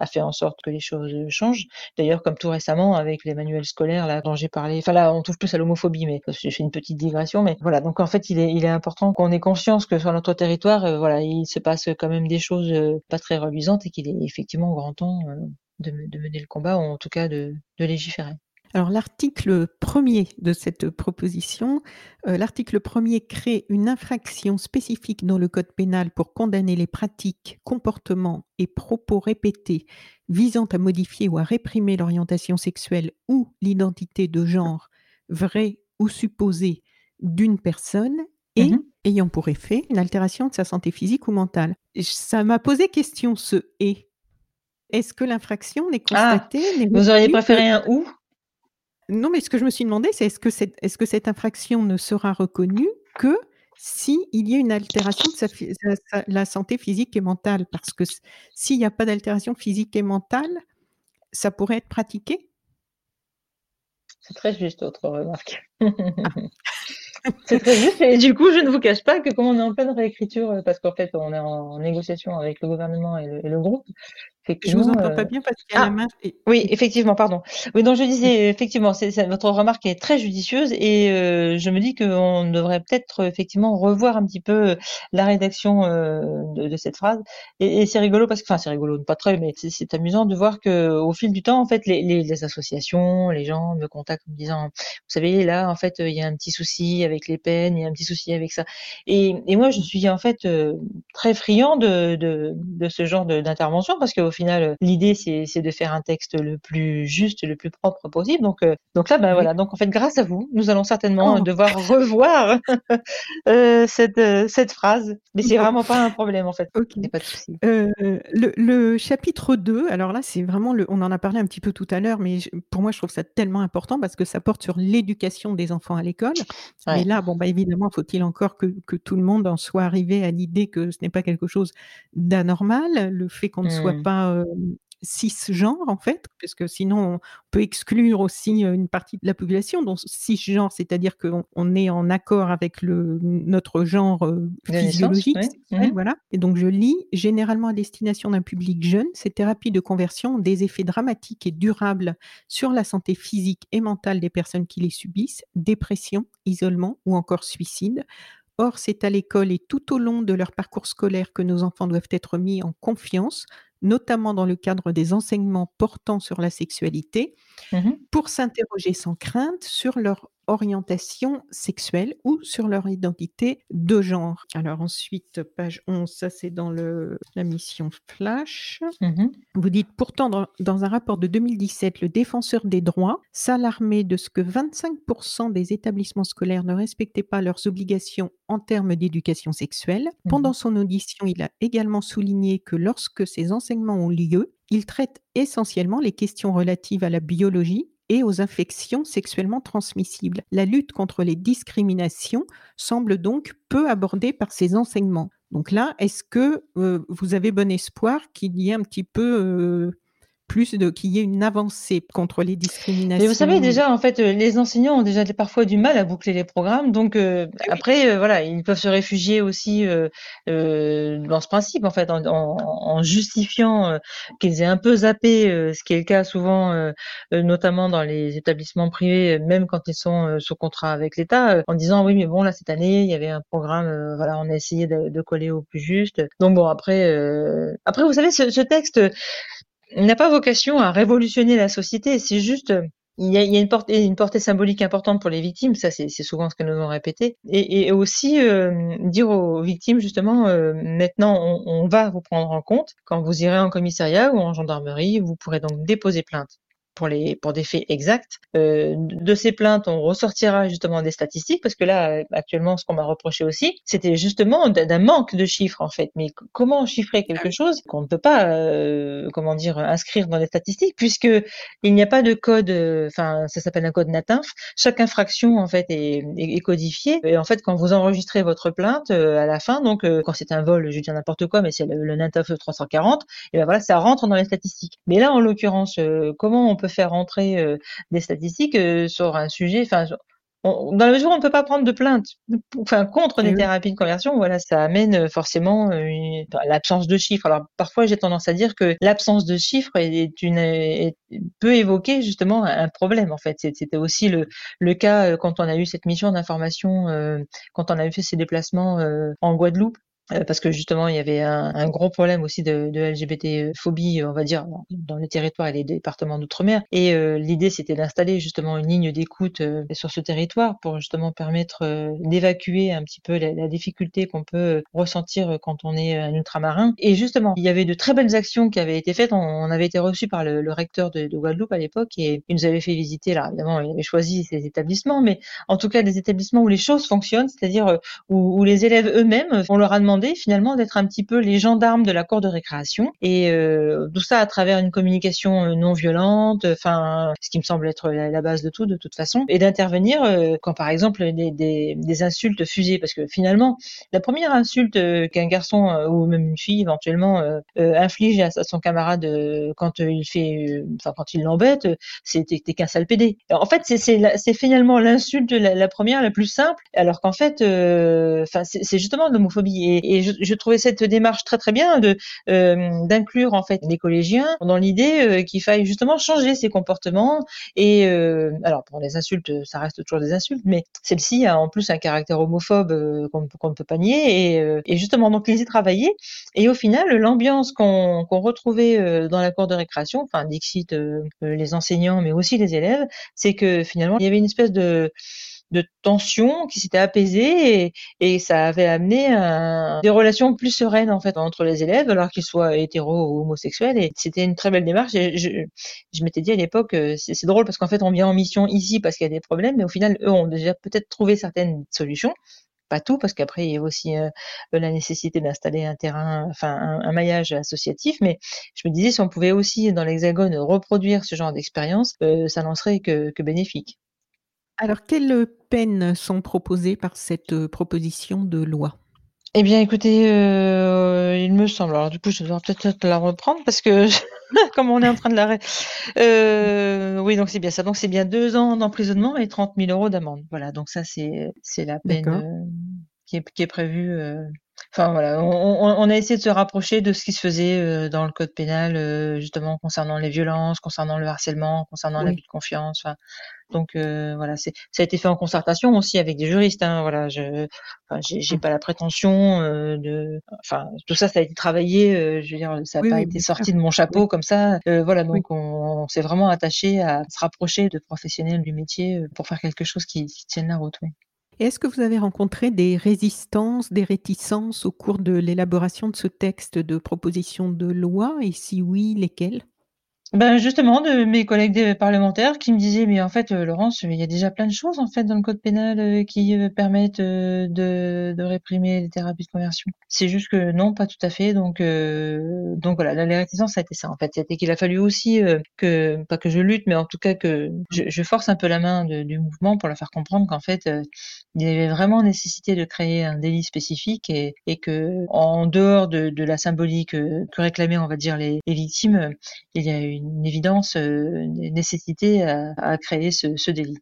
a fait en sorte que les choses changent. D'ailleurs, comme tout récemment avec les manuels scolaires là dont j'ai parlé. Enfin là, on touche plus à l'homophobie, mais j'ai fait une petite digression. Mais voilà, donc en fait, il est il est important qu'on ait conscience que sur notre territoire, voilà, il se passe quand même des choses pas très reluisantes et qu'il est effectivement grand temps de, de, mener le combat, ou en tout cas de, de légiférer. Alors l'article premier de cette proposition, euh, l'article premier crée une infraction spécifique dans le Code pénal pour condamner les pratiques, comportements et propos répétés visant à modifier ou à réprimer l'orientation sexuelle ou l'identité de genre vraie ou supposée d'une personne et mmh ayant pour effet une altération de sa santé physique ou mentale. Ça m'a posé question ce et. Est-ce que l'infraction n'est ah, constatée Vous auriez préféré un ou? Non, mais ce que je me suis demandé, c'est est-ce que, est, que cette infraction ne sera reconnue que s'il y a une altération de la santé physique et mentale? Parce que s'il n'y a pas d'altération physique et mentale, ça pourrait être pratiqué? C'est très juste, votre remarque. Ah. C'est très juste. Et du coup, je ne vous cache pas que comme on est en pleine réécriture, parce qu'en fait, on est en négociation avec le gouvernement et le groupe, je vous entends pas euh, bien parce qu'il y a la ah, main. Oui, effectivement, pardon. Oui, donc je disais effectivement, c'est, votre remarque est très judicieuse et euh, je me dis qu'on devrait peut-être effectivement revoir un petit peu la rédaction euh, de, cette phrase. Et, c'est rigolo parce que, enfin, c'est rigolo, pas très, mais c'est, amusant de voir que au fil du temps, en fait, les, les, associations, les gens me contactent en me disant, vous savez, là, en fait, il y a un petit souci avec les peines, il y a un petit souci avec ça. Et, et moi, je suis en fait très friand de, de, de ce genre d'intervention parce qu'au final, euh, l'idée, c'est de faire un texte le plus juste, le plus propre possible. Donc, euh, donc là, ben voilà. Donc, en fait, grâce à vous, nous allons certainement oh. devoir revoir euh, cette, cette phrase. Mais c'est vraiment pas un problème, en fait. Ok. Pas de souci. le, le, chapitre 2, alors là, c'est vraiment le, on en a parlé un petit peu tout à l'heure, mais pour moi, je trouve ça tellement important parce que ça porte sur l'éducation des enfants à l'école. Et là, bon, bah, évidemment, faut-il encore que, que, tout le monde en soit arrivé à l'idée que ce n'est pas quelque chose d'anormal, le fait qu'on ne soit mmh. Pas cisgenres en fait, parce que sinon on peut exclure aussi une partie de la population, donc cisgenre, c'est-à-dire qu'on est en accord avec le, notre genre physiologique, mmh voilà. Et donc je lis, généralement à destination d'un public jeune, ces thérapies de conversion ont des effets dramatiques et durables sur la santé physique et mentale des personnes qui les subissent, dépression, isolement ou encore suicide. Or, c'est à l'école et tout au long de leur parcours scolaire que nos enfants doivent être mis en confiance notamment dans le cadre des enseignements portant sur la sexualité, mmh pour s'interroger sans crainte sur leur orientation sexuelle ou sur leur identité de genre. Alors ensuite, page 11, ça c'est dans le, la mission Flash. Mmh Vous dites pourtant dans, dans, un rapport de 2017, le défenseur des droits s'alarmait de ce que 25% des établissements scolaires ne respectaient pas leurs obligations en termes d'éducation sexuelle. Mmh Pendant son audition, il a également souligné que lorsque ces enseignements ont lieu, il traite essentiellement les questions relatives à la biologie, et aux infections sexuellement transmissibles. La lutte contre les discriminations semble donc peu abordée par ces enseignements. Donc là, est-ce que euh, vous avez bon espoir qu'il y ait un petit peu euh, plus de qu'il y ait une avancée contre les discriminations. Mais vous savez déjà en fait euh, les enseignants ont déjà parfois du mal à boucler les programmes donc euh, après euh, voilà ils peuvent se réfugier aussi dans ce principe en fait en, en, justifiant qu'ils aient un peu zappé ce qui est le cas souvent notamment dans les établissements privés même quand ils sont sous contrat avec l'État en disant oui mais bon là cette année il y avait un programme voilà on a essayé de, de, coller au plus juste donc bon après après vous savez ce, ce texte n'a pas vocation à révolutionner la société. C'est juste, il y a, il y a une, portée, symbolique importante pour les victimes. Ça, c'est souvent ce que nous avons répété. Et, aussi euh, dire aux victimes justement, euh, maintenant, on, va vous prendre en compte. Quand vous irez en commissariat ou en gendarmerie, vous pourrez donc déposer plainte pour, les, pour des faits exacts. Euh, de ces plaintes, on ressortira justement des statistiques, parce que là, actuellement, ce qu'on m'a reproché aussi, c'était justement d'un manque de chiffres, en fait. Mais comment chiffrer quelque chose qu'on ne peut pas, euh, comment dire, inscrire dans les statistiques, puisque il n'y a pas de code, euh, enfin, ça s'appelle un code NATINF. Chaque infraction, en fait, est, est, codifiée. Et en fait, quand vous enregistrez votre plainte, à la fin, donc, quand c'est un vol, je dis n'importe quoi, mais c'est le, le NATINF 340, et ben voilà, ça rentre dans les statistiques. Mais là, en l'occurrence, comment on peut faire rentrer euh, des statistiques euh, sur un sujet. Enfin, dans la mesure où on ne peut pas prendre de plainte, enfin contre des thérapies de conversion, voilà, ça amène euh, forcément l'absence de chiffres. Alors parfois, j'ai tendance à dire que l'absence de chiffres est une peut évoquer justement un problème. En fait, c'était aussi le, le cas quand on a eu cette mission d'information, quand on a eu fait ces déplacements en Guadeloupe parce que justement il y avait un, un gros problème aussi de, de, LGBT phobie, on va dire, dans les territoires et les départements d'outre-mer. Et euh, l'idée c'était d'installer justement une ligne d'écoute euh, sur ce territoire pour justement permettre d'évacuer un petit peu la, la difficulté qu'on peut ressentir quand on est un ultramarin. Et justement, il y avait de très belles actions qui avaient été faites. On, avait été reçus par le, le recteur de, de, Guadeloupe à l'époque et il nous avait fait visiter. Là, évidemment, il avait choisi ces établissements, mais en tout cas des établissements où les choses fonctionnent, c'est-à-dire où, où les élèves eux-mêmes, on leur a demandé finalement d'être un petit peu les gendarmes de la cour de récréation. Et euh, tout ça à travers une communication euh, non violente, enfin ce qui me semble être la, base de tout de toute façon, et d'intervenir euh, quand par exemple des, insultes fusées, parce que finalement la première insulte qu'un garçon ou même une fille éventuellement inflige à, son camarade quand il fait, enfin quand il l'embête, c'est t'es qu'un sale pédé. En fait c'est finalement l'insulte la, la, première la plus simple, alors qu'en fait, enfin c'est justement l'homophobie. Et, et je, je, trouvais cette démarche très très bien de euh, d'inclure en fait les collégiens dans l'idée euh, qu'il faille justement changer ses comportements. Et euh, alors pour les insultes ça reste toujours des insultes mais celle-ci a en plus un caractère homophobe qu'on ne peut pas nier. Et, et, justement donc les y travailler et au final l'ambiance qu'on qu'on retrouvait dans la cour de récréation enfin Dixit les enseignants mais aussi les élèves c'est que finalement il y avait une espèce de de tension qui s'était apaisée et, et, ça avait amené un, des relations plus sereines en fait entre les élèves, alors qu'ils soient hétéros ou homosexuels. Et c'était une très belle démarche. Et je, je m'étais dit à l'époque, euh, c'est drôle parce qu'en fait on vient en mission ici parce qu'il y a des problèmes, mais au final eux ont déjà peut-être trouvé certaines solutions pas tout, parce qu'après il y a aussi euh, la nécessité d'installer un terrain, enfin un, maillage associatif. Mais je me disais si on pouvait aussi dans l'Hexagone reproduire ce genre d'expérience, euh, ça n'en serait que, que bénéfique. Alors, quelles peines sont proposées par cette euh, proposition de loi? Eh bien, écoutez, euh, il me semble. Alors, du coup, je dois peut-être la reprendre parce que, comme on est en train de la. Euh, oui, donc c'est bien ça. Donc, c'est bien deux ans d'emprisonnement et 30 000 euros d'amende. Voilà, donc ça, c'est la peine euh, qui, est, qui est prévue. Enfin voilà, on, on, a essayé de se rapprocher de ce qui se faisait dans le code pénal, justement concernant les violences, concernant le harcèlement, concernant oui. l'abus de confiance. Enfin, donc euh, voilà, c'est ça a été fait en concertation aussi avec des juristes. Hein, voilà, je, enfin, j'ai mmh. pas la prétention euh, de, enfin tout ça, ça a été travaillé. Euh, je veux dire, ça n'a oui, pas oui, été sorti de mon chapeau comme ça. voilà, donc on, on s'est vraiment attaché à se rapprocher de professionnels du métier pour faire quelque chose qui, qui tienne la route. Oui. Est-ce que vous avez rencontré des résistances, des réticences au cours de l'élaboration de ce texte de proposition de loi? Et si oui, lesquelles? Ben, justement, de mes collègues parlementaires qui me disaient: «Mais en fait, heu, Laurence, il y a déjà plein de choses, en fait, dans le code pénal, heu, qui, heu, permettent, de réprimer les thérapies de conversion». C'est juste que non, pas tout à fait, donc donc voilà, la les réticences, ça a été ça, en fait. C'était qu'il a fallu aussi, que pas que je lutte, mais en tout cas que je force un peu la main du mouvement pour leur faire comprendre qu'en fait, il y avait vraiment nécessité de créer un délit spécifique et et qu'en dehors de la symbolique, que réclamaient, on va dire, les victimes, il y a eu une évidence, euh, nécessité à, créer ce délit.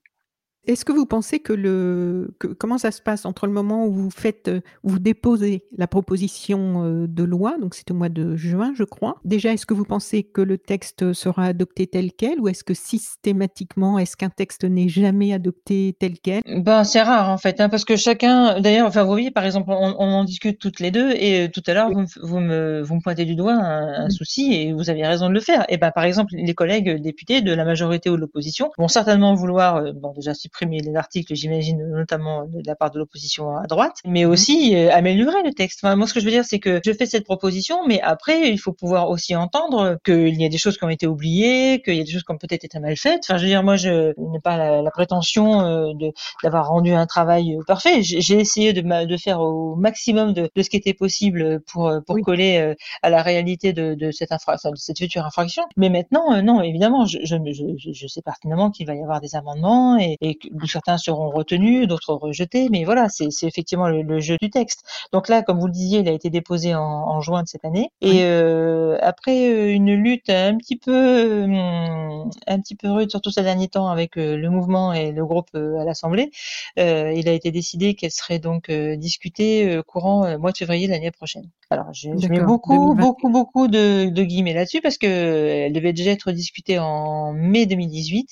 Est-ce que vous pensez que le que comment ça se passe entre le moment où vous faites, où vous déposez la proposition, heu, de loi, donc c'est au mois de juin, je crois. Déjà, est-ce que vous pensez que le texte sera adopté tel quel ou est-ce que systématiquement, est-ce qu'un texte n'est jamais adopté tel quel? Ben, c'est rare en fait, hein, parce que chacun d'ailleurs, enfin, vous voyez, par exemple, on on en discute toutes les 2 et heu, tout à l'heure, Oui. vous me vous me vous me pointez du doigt un un Mmh. souci et vous avez raison de le faire. Et ben, par exemple, les collègues députés de la majorité ou de l'opposition vont certainement vouloir, heu, bon, déjà supprimer les articles, j'imagine, notamment de la part de l'opposition à droite, mais Mmh. aussi, heu, améliorer le texte. Enfin, moi, ce que je veux dire, c'est que je fais cette proposition, mais après, il faut pouvoir aussi entendre qu'il y a des choses qui ont été oubliées, qu'il y a des choses qui ont peut-être été mal faites. Enfin, je veux dire, moi, je n'ai pas la la prétention, de d'avoir rendu un travail, parfait. J'ai essayé de ma de faire au maximum de de ce qui était possible, pour, heu, pour Oui. coller, heu, à la réalité de de cette infra cette future infraction. Mais maintenant, heu, non, évidemment, je je je je sais pertinemment qu'il va y avoir des amendements et et que certains seront retenus, d'autres rejetés, mais voilà, c'est effectivement le le jeu du texte. Donc là, comme vous le disiez, il a été déposé en en juin de cette année et heu, après, heu, une lutte un petit peu, hem, un petit peu rude, surtout ces derniers temps avec, heu, le mouvement et le groupe, à l'Assemblée, heu, il a été décidé qu'elle serait donc, discutée, courant, mois de février de l'année prochaine. Alors je je mets beaucoup, 2021. beaucoup, beaucoup de de guillemets là-dessus parce qu'elle devait déjà être discutée en mai 2018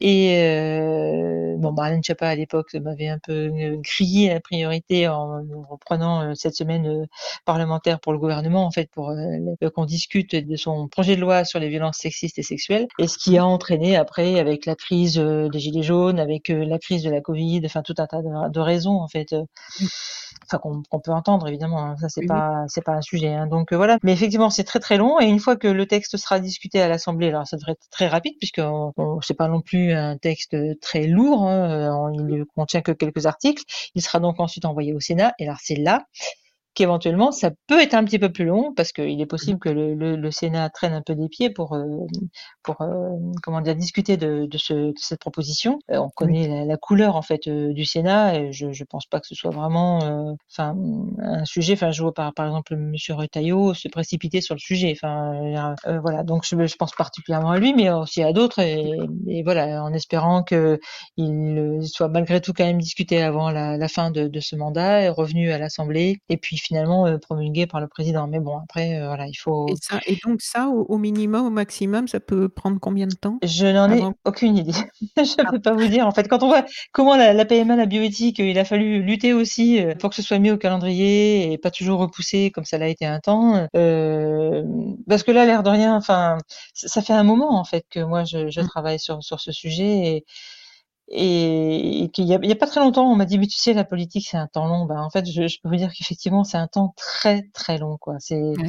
et heu, bon, Marlène Schiappa à l'époque m'avait un peu, heu, grillé la priorité en reprenant, heu, cette semaine, parlementaire pour le gouvernement en fait pour, qu'on discute de son projet de loi sur les violences sexistes et sexuelles et ce qui a entraîné après avec la crise, des gilets jaunes, avec, la crise de la covid, enfin tout un tas de raisons en fait, enfin qu'on peut entendre évidemment, hein, ça c'est Oui, pas c'est pas un sujet, hein, donc voilà. Mais effectivement, c'est très, très long et une fois que le texte sera discuté à l'Assemblée, alors ça devrait être très rapide puisqu'on on c'est pas non plus un texte, très lourd, hein, heu, il ne contient que quelques articles. Il sera donc ensuite envoyé au Sénat et alors c'est là qu'éventuellement ça peut être un petit peu plus long parce qu'il est Mmh. possible que le le le Sénat traîne un peu des pieds pour, hem, pour, hem, comment dire? Discuter de de ce de cette proposition. Heu, on Oui. connaît la la couleur en fait, du Sénat et je je pense pas que ce soit vraiment, enfin, un sujet enfin je vois par par exemple monsieur Retailleau se précipiter sur le sujet, enfin, heu, voilà donc je je pense particulièrement à lui, mais aussi à d'autres et et voilà, en espérant qu'il, heu, soit malgré tout quand même discuté avant la la fin de de ce mandat et revenu à l'Assemblée et puis finalement, heu, promulgué par le président. Mais bon après, heu, voilà, il Et faut ça et donc ça, au au minimum, au maximum, ça peut prendre combien de temps je n'en ai aucune idée. Je Ah, peux pas vous dire. En fait, quand on voit comment la la PMA, la bioéthique, il a fallu lutter aussi, pour que ce soit mis au calendrier et pas toujours repoussé comme ça l'a été un temps, parce que là, l'air de rien, enfin, ça fait un moment en fait que moi je je mmh, travaille sur sur ce sujet et Et et qu'il y a il y a pas très longtemps, on m'a dit: «Mais tu sais, la politique, c'est un temps long». Ben, en fait, je je peux vous dire qu'effectivement, c'est un temps très, très long, quoi. C'est ah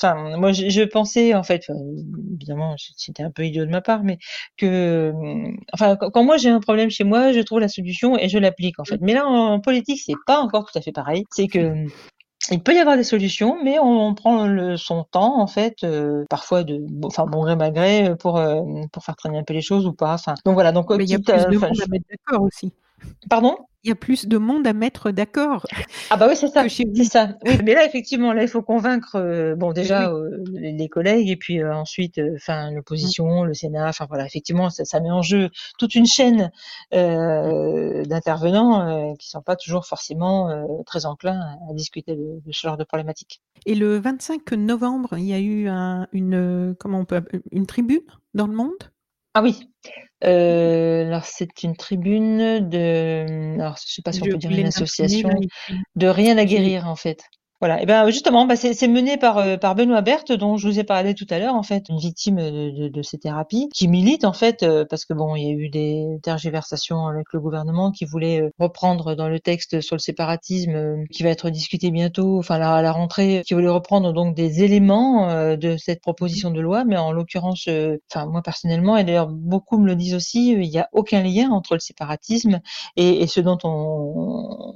enfin, moi, je je pensais, en fait, évidemment, c'était un peu idiot de ma part, mais que, mmh, enfin, quand moi j'ai un problème chez moi, je trouve la solution et je l'applique, en Mmh. fait. Mais là, en politique, c'est pas encore tout à fait pareil. C'est que il peut y avoir des solutions, mais on on prend le son temps en fait, heu, parfois de bon enfin bon gré mal gré, pour, hem, pour faire traîner un peu les choses ou pas, enfin donc voilà donc, Mais il y a plus de monde je à mettre d'accord aussi. Pardon? Il y a plus de monde à mettre d'accord Ah bah oui, c'est ça, chez vous. ça. Oui, mais là effectivement, là il faut convaincre, heu, bon oui. déjà, heu, les collègues et puis, heu, ensuite, enfin l'opposition, le Sénat, enfin voilà effectivement ça ça met en jeu toute une chaîne, d'intervenants, qui sont pas toujours forcément, très enclins à à discuter de de ce genre de problématiques. Et le 25 novembre, il y a eu un une, comment on peut une tribune dans Le Monde? Ah oui, heu, alors c'est une tribune de, alors je sais pas si on peut dire une association, de Rien à guérir en fait. Voilà, et ben justement, bah, c'est mené par euh, par Benoît Berthe, dont je vous ai parlé tout à l'heure, en fait, une victime de, de, de, ces thérapies, qui milite en fait euh, parce que bon, il y a eu des tergiversations avec le gouvernement qui voulait euh, reprendre dans le texte sur le séparatisme qui va être discuté bientôt, enfin la, la rentrée, qui voulait reprendre donc des éléments de cette proposition de loi, mais en l'occurrence, enfin moi personnellement, et d'ailleurs beaucoup me le disent aussi, il n'y a aucun lien entre le séparatisme et, et ce dont on,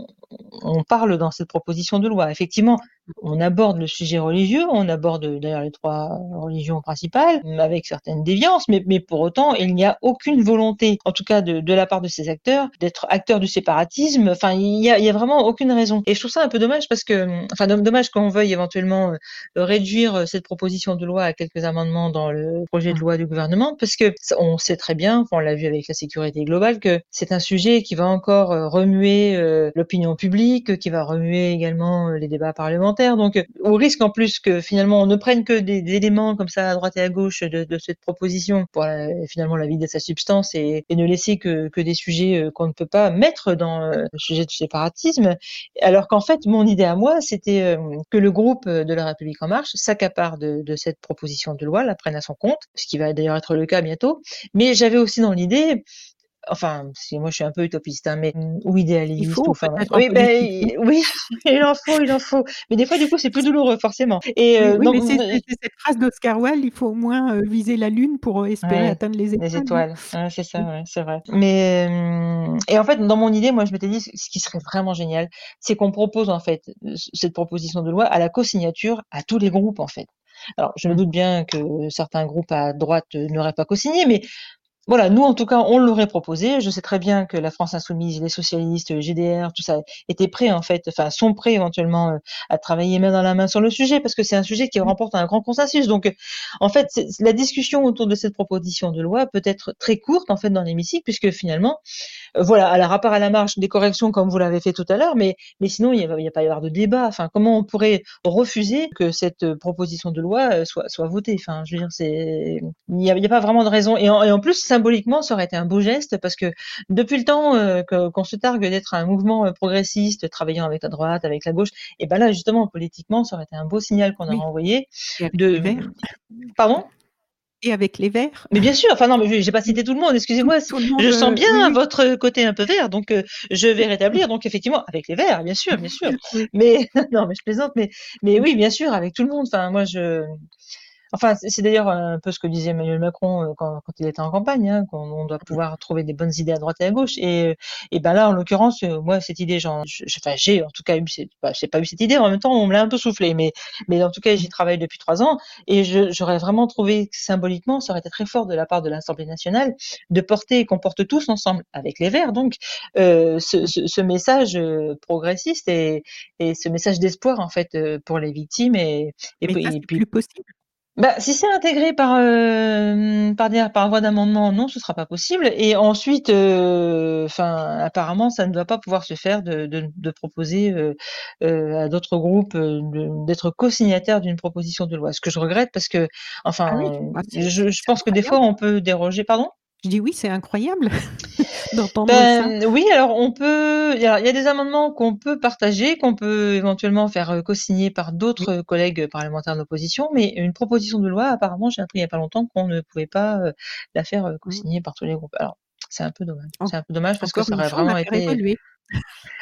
on parle dans cette proposition de loi. Effectivement, on aborde le sujet religieux, on aborde d'ailleurs les trois religions principales, avec certaines déviances, mais, pour autant, il n'y a aucune volonté, en tout cas de, la part de ces acteurs, d'être acteurs du séparatisme. Enfin, il n'y a, a vraiment aucune raison. Et je trouve ça un peu dommage parce que, enfin, dommage qu'on veuille éventuellement euh, réduire cette proposition de loi à quelques amendements dans le projet de loi du gouvernement, parce que on sait très bien, on l'a vu avec la sécurité globale, que c'est un sujet qui va encore euh, remuer euh, l'opinion publique, qui va remuer également les débats parlementaires donc, euh, au risque en plus que finalement on ne prenne que des, éléments comme ça à droite et à gauche de, cette proposition pour la, finalement la vie de sa substance et, ne laisser que, des sujets euh, qu'on ne peut pas mettre dans euh, le sujet du séparatisme. Alors qu'en fait, mon idée à moi, c'était que le groupe de la République en marche s'accapare de cette proposition de loi, la prenne à son compte, ce qui va d'ailleurs être le cas bientôt. Mais j'avais aussi dans l'idée enfin, si moi je suis un peu utopiste, hein, mais ou idéaliste. Il faut, enfin, oui, ben, oui, il en faut, il en faut. Mais des fois, du coup, c'est plus douloureux, forcément. Et euh, oui, mais c'est cette phrase d'Oscar Wilde il faut au moins euh, viser la lune pour euh, espérer atteindre les étoiles. Les étoiles, c'est ça, ouais, c'est vrai. Mais et en fait, dans mon idée, moi, je m'étais dit, ce qui serait vraiment génial, c'est qu'on propose en fait cette proposition de loi à la co-signature à tous les groupes, en fait. Alors, je me mmh. doute bien que certains groupes à droite n'auraient pas co-signé, mais voilà, nous en tout cas, on l'aurait proposé. Je sais très bien que la France insoumise, les socialistes, GDR, tout ça étaient prêts en fait, enfin sont prêts éventuellement euh, à travailler main dans la main sur le sujet parce que c'est un sujet qui remporte un grand consensus. Donc, en fait, la discussion autour de cette proposition de loi peut être très courte en fait dans l'hémicycle puisque finalement, euh, voilà, à la rapport à la marge des corrections comme vous l'avez fait tout à l'heure, mais mais sinon il n'y a, pas y avoir de débat. Enfin, comment on pourrait refuser que cette proposition de loi euh, soit soit votée? Enfin, je veux dire, c'est il n'y a, a, pas vraiment de raison. Et en, et en plus symboliquement, ça aurait été un beau geste parce que depuis le temps euh, qu'on se targue d'être un mouvement euh, progressiste, travaillant avec la droite, avec la gauche, et ben là justement politiquement, ça aurait été un beau signal qu'on aurait envoyé. de Pardon? Et avec les verts. Mais bien sûr, enfin non, mais j'ai pas cité tout le monde, excusez-moi. Je sens bien votre côté un peu vert, donc euh, je vais rétablir. Donc effectivement, avec les verts, bien sûr, bien sûr. Mais non, mais je plaisante, mais mais oui, bien sûr, avec tout le monde. Enfin, moi, je Enfin, c'est d'ailleurs un peu ce que disait Emmanuel Macron euh, quand, quand il était en campagne, hein, qu'on doit pouvoir trouver des bonnes idées à droite et à gauche. Et, et ben là, en l'occurrence, euh, moi, cette idée, enfin, j'ai en tout cas eu, j'ai pas eu cette idée. En même temps, on me l'a un peu soufflé, mais, mais en tout cas, j'y travaille depuis trois ans, et j'aurais vraiment trouvé que symboliquement, ça aurait été très fort de la part de l'Assemblée nationale de porter et qu'on porte tous ensemble avec les Verts, donc euh, ce, ce, ce, message euh, progressiste et, et ce message d'espoir en fait pour les victimes et, et, puis, plus possible. Bah, si c'est intégré par euh, par, par voie d'amendement, non, ce sera pas possible. Et ensuite, euh, enfin, apparemment, ça ne doit pas pouvoir se faire de, de, de proposer euh, euh à d'autres groupes euh, d'être co-signataires d'une proposition de loi. Ce que je regrette parce que, enfin, ah bah, je, je pense que des fois, on peut déroger. Pardon? Je dis oui, c'est incroyable d'entendre ben, ça. Oui, alors on peut, il y, a des amendements qu'on peut partager, qu'on peut éventuellement faire euh, co-signer par d'autres collègues parlementaires d'opposition, mais une proposition de loi, apparemment, j'ai appris il n'y a pas longtemps qu'on ne pouvait pas euh, la faire euh, co-signer par tous les groupes. Alors, c'est un peu dommage. C'est un peu dommage parce que ça aurait vraiment été.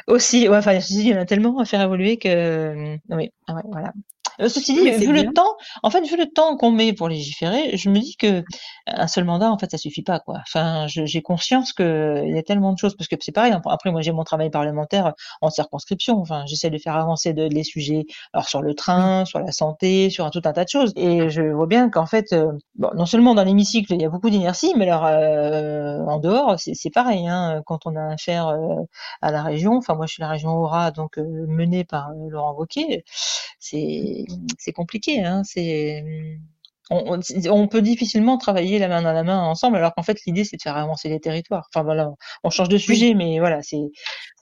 Aussi, ouais, enfin, il y en a tellement à faire évoluer que, oui, ah voilà. Euh, ceci dit, vu le temps, en fait, vu le temps qu'on met pour légiférer, je me dis que un seul mandat, en fait, ça suffit pas, quoi. Enfin, j'ai conscience que il y a tellement de choses, parce que c'est pareil. Après, moi, j'ai mon travail parlementaire en circonscription. Enfin, j'essaie de faire avancer de, les sujets, alors sur le train, sur la santé, sur un, tout un tas de choses. Et je vois bien qu'en fait, euh, bon, non seulement dans l'hémicycle, il y a beaucoup d'inertie, mais alors euh, en dehors, c'est pareil. Hein, quand on a affaire à la région, enfin, moi, je suis la région Aura, donc menée par Laurent Wauquiez, c'est compliqué. Hein, c'est on, peut difficilement travailler la main dans la main ensemble, alors qu'en fait l'idée c'est de faire avancer les territoires. Enfin voilà, on change de sujet, mais voilà, c'est.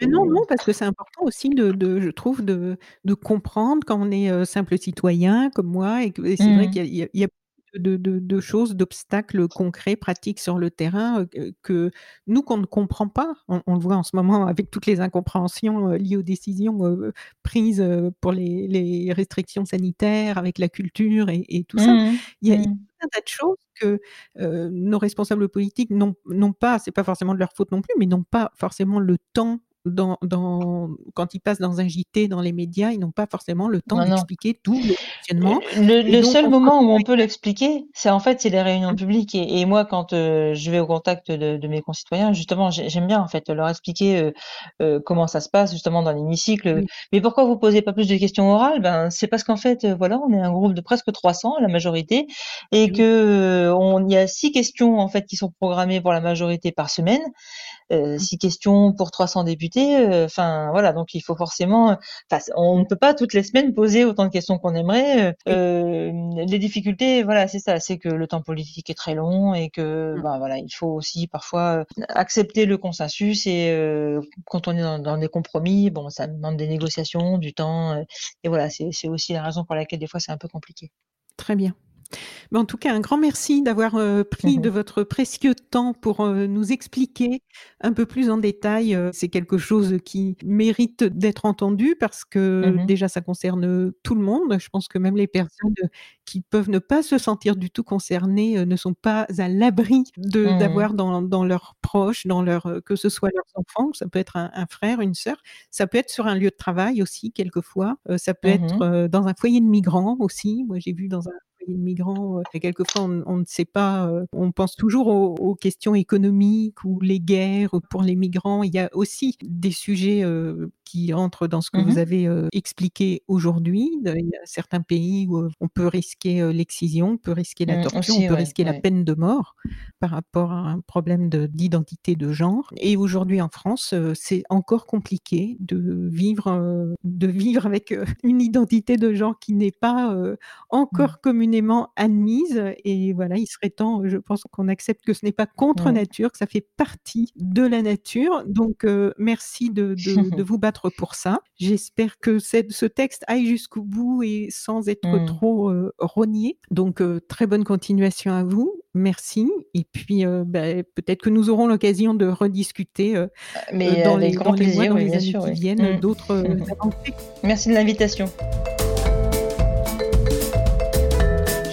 Non, non, parce que c'est important aussi de, je trouve, de, comprendre quand on est simple citoyen comme moi, et, c'est vrai mmh. qu'il y, a de, de, de choses, d'obstacles concrets, pratiques sur le terrain euh, que nous, qu'on ne comprend pas. On, on, le voit en ce moment avec toutes les incompréhensions liées aux décisions prises pour les, les, restrictions sanitaires, avec la culture et, et tout ça. Mmh. Il y a, mmh un tas de choses que euh, nos responsables politiques n'ont pas, c'est pas forcément de leur faute non plus, mais n'ont pas forcément le temps dans, dans, quand ils passent dans un JT, dans les médias, ils n'ont pas forcément le temps d'expliquer tout le fonctionnement. Le, seul moment où on peut l'expliquer, c'est en fait c'est les réunions publiques. Et, et moi, quand euh, je vais au contact de, de mes concitoyens, justement, j'aime bien en fait leur expliquer euh, euh, comment ça se passe justement dans l'hémicycle. Mais pourquoi vous posez pas plus de questions orales? Ben c'est parce qu'en fait, voilà, on est un groupe de presque 300, la majorité, et que on y a six questions en fait qui sont programmées pour la majorité par semaine. Mmh. six questions pour 300 députés. Enfin voilà, donc il faut forcément. on ne peut pas toutes les semaines poser autant de questions qu'on aimerait. Euh, les difficultés, voilà, c'est ça, c'est que le temps politique est très long et que mmh. ben, voilà, il faut aussi parfois accepter le consensus et quand on est dans, dans, des compromis, bon, ça demande des négociations, du temps et voilà, c'est aussi la raison pour laquelle des fois c'est un peu compliqué. Très bien. Mais en tout cas, un grand merci d'avoir euh, pris de mmh votre précieux temps pour euh, nous expliquer un peu plus en détail. Euh, c'est quelque chose qui mérite d'être entendu parce que mmh déjà, ça concerne tout le monde. Je pense que même les personnes qui peuvent ne pas se sentir du tout concernées ne sont pas à l'abri mmh d'avoir dans, dans, leurs proches, dans leur, que ce soit leurs enfants, ça peut être un, un, frère, une sœur, ça peut être sur un lieu de travail aussi, quelquefois, ça peut être dans un foyer de migrants aussi. Moi, j'ai vu dans un migrants. Et quelquefois, on, ne sait pas, on pense toujours aux, questions économiques ou les guerres pour les migrants. Il y a aussi des sujets qui entrent dans ce que vous mmh avez expliqué aujourd'hui. Il y a certains pays où on peut risquer l'excision, on peut risquer la mmh, torture, on peut risquer la peine de mort par rapport à un problème d'identité de, genre. Et aujourd'hui en France, c'est encore compliqué de vivre, de vivre avec une identité de genre qui n'est pas mmh. encore communément admise. Et voilà, il serait temps, je pense, qu'on accepte que ce n'est pas contre nature, que ça fait partie de la nature. Donc, merci de, de, de vous battre pour ça. J'espère que ce texte aille jusqu'au bout et sans être mmh. trop euh, rogné. Donc, euh, très bonne continuation à vous. Merci. Et puis, euh, bah, peut-être que nous aurons l'occasion de rediscuter Mais dans, les, dans les mois, dans les années qui viennent, mmh. d'autres. Merci de l'invitation.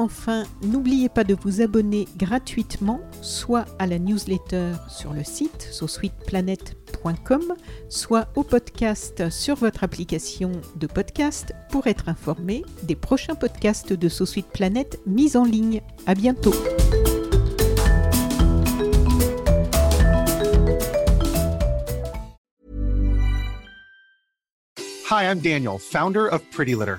Enfin, n'oubliez pas de vous abonner gratuitement, soit à la newsletter sur le site sosweetplanet.com soit au podcast sur votre application de podcast pour être informé des prochains podcasts de So Sweet Planet mis en ligne. À bientôt. Hi, I'm Daniel, founder of Pretty Litter.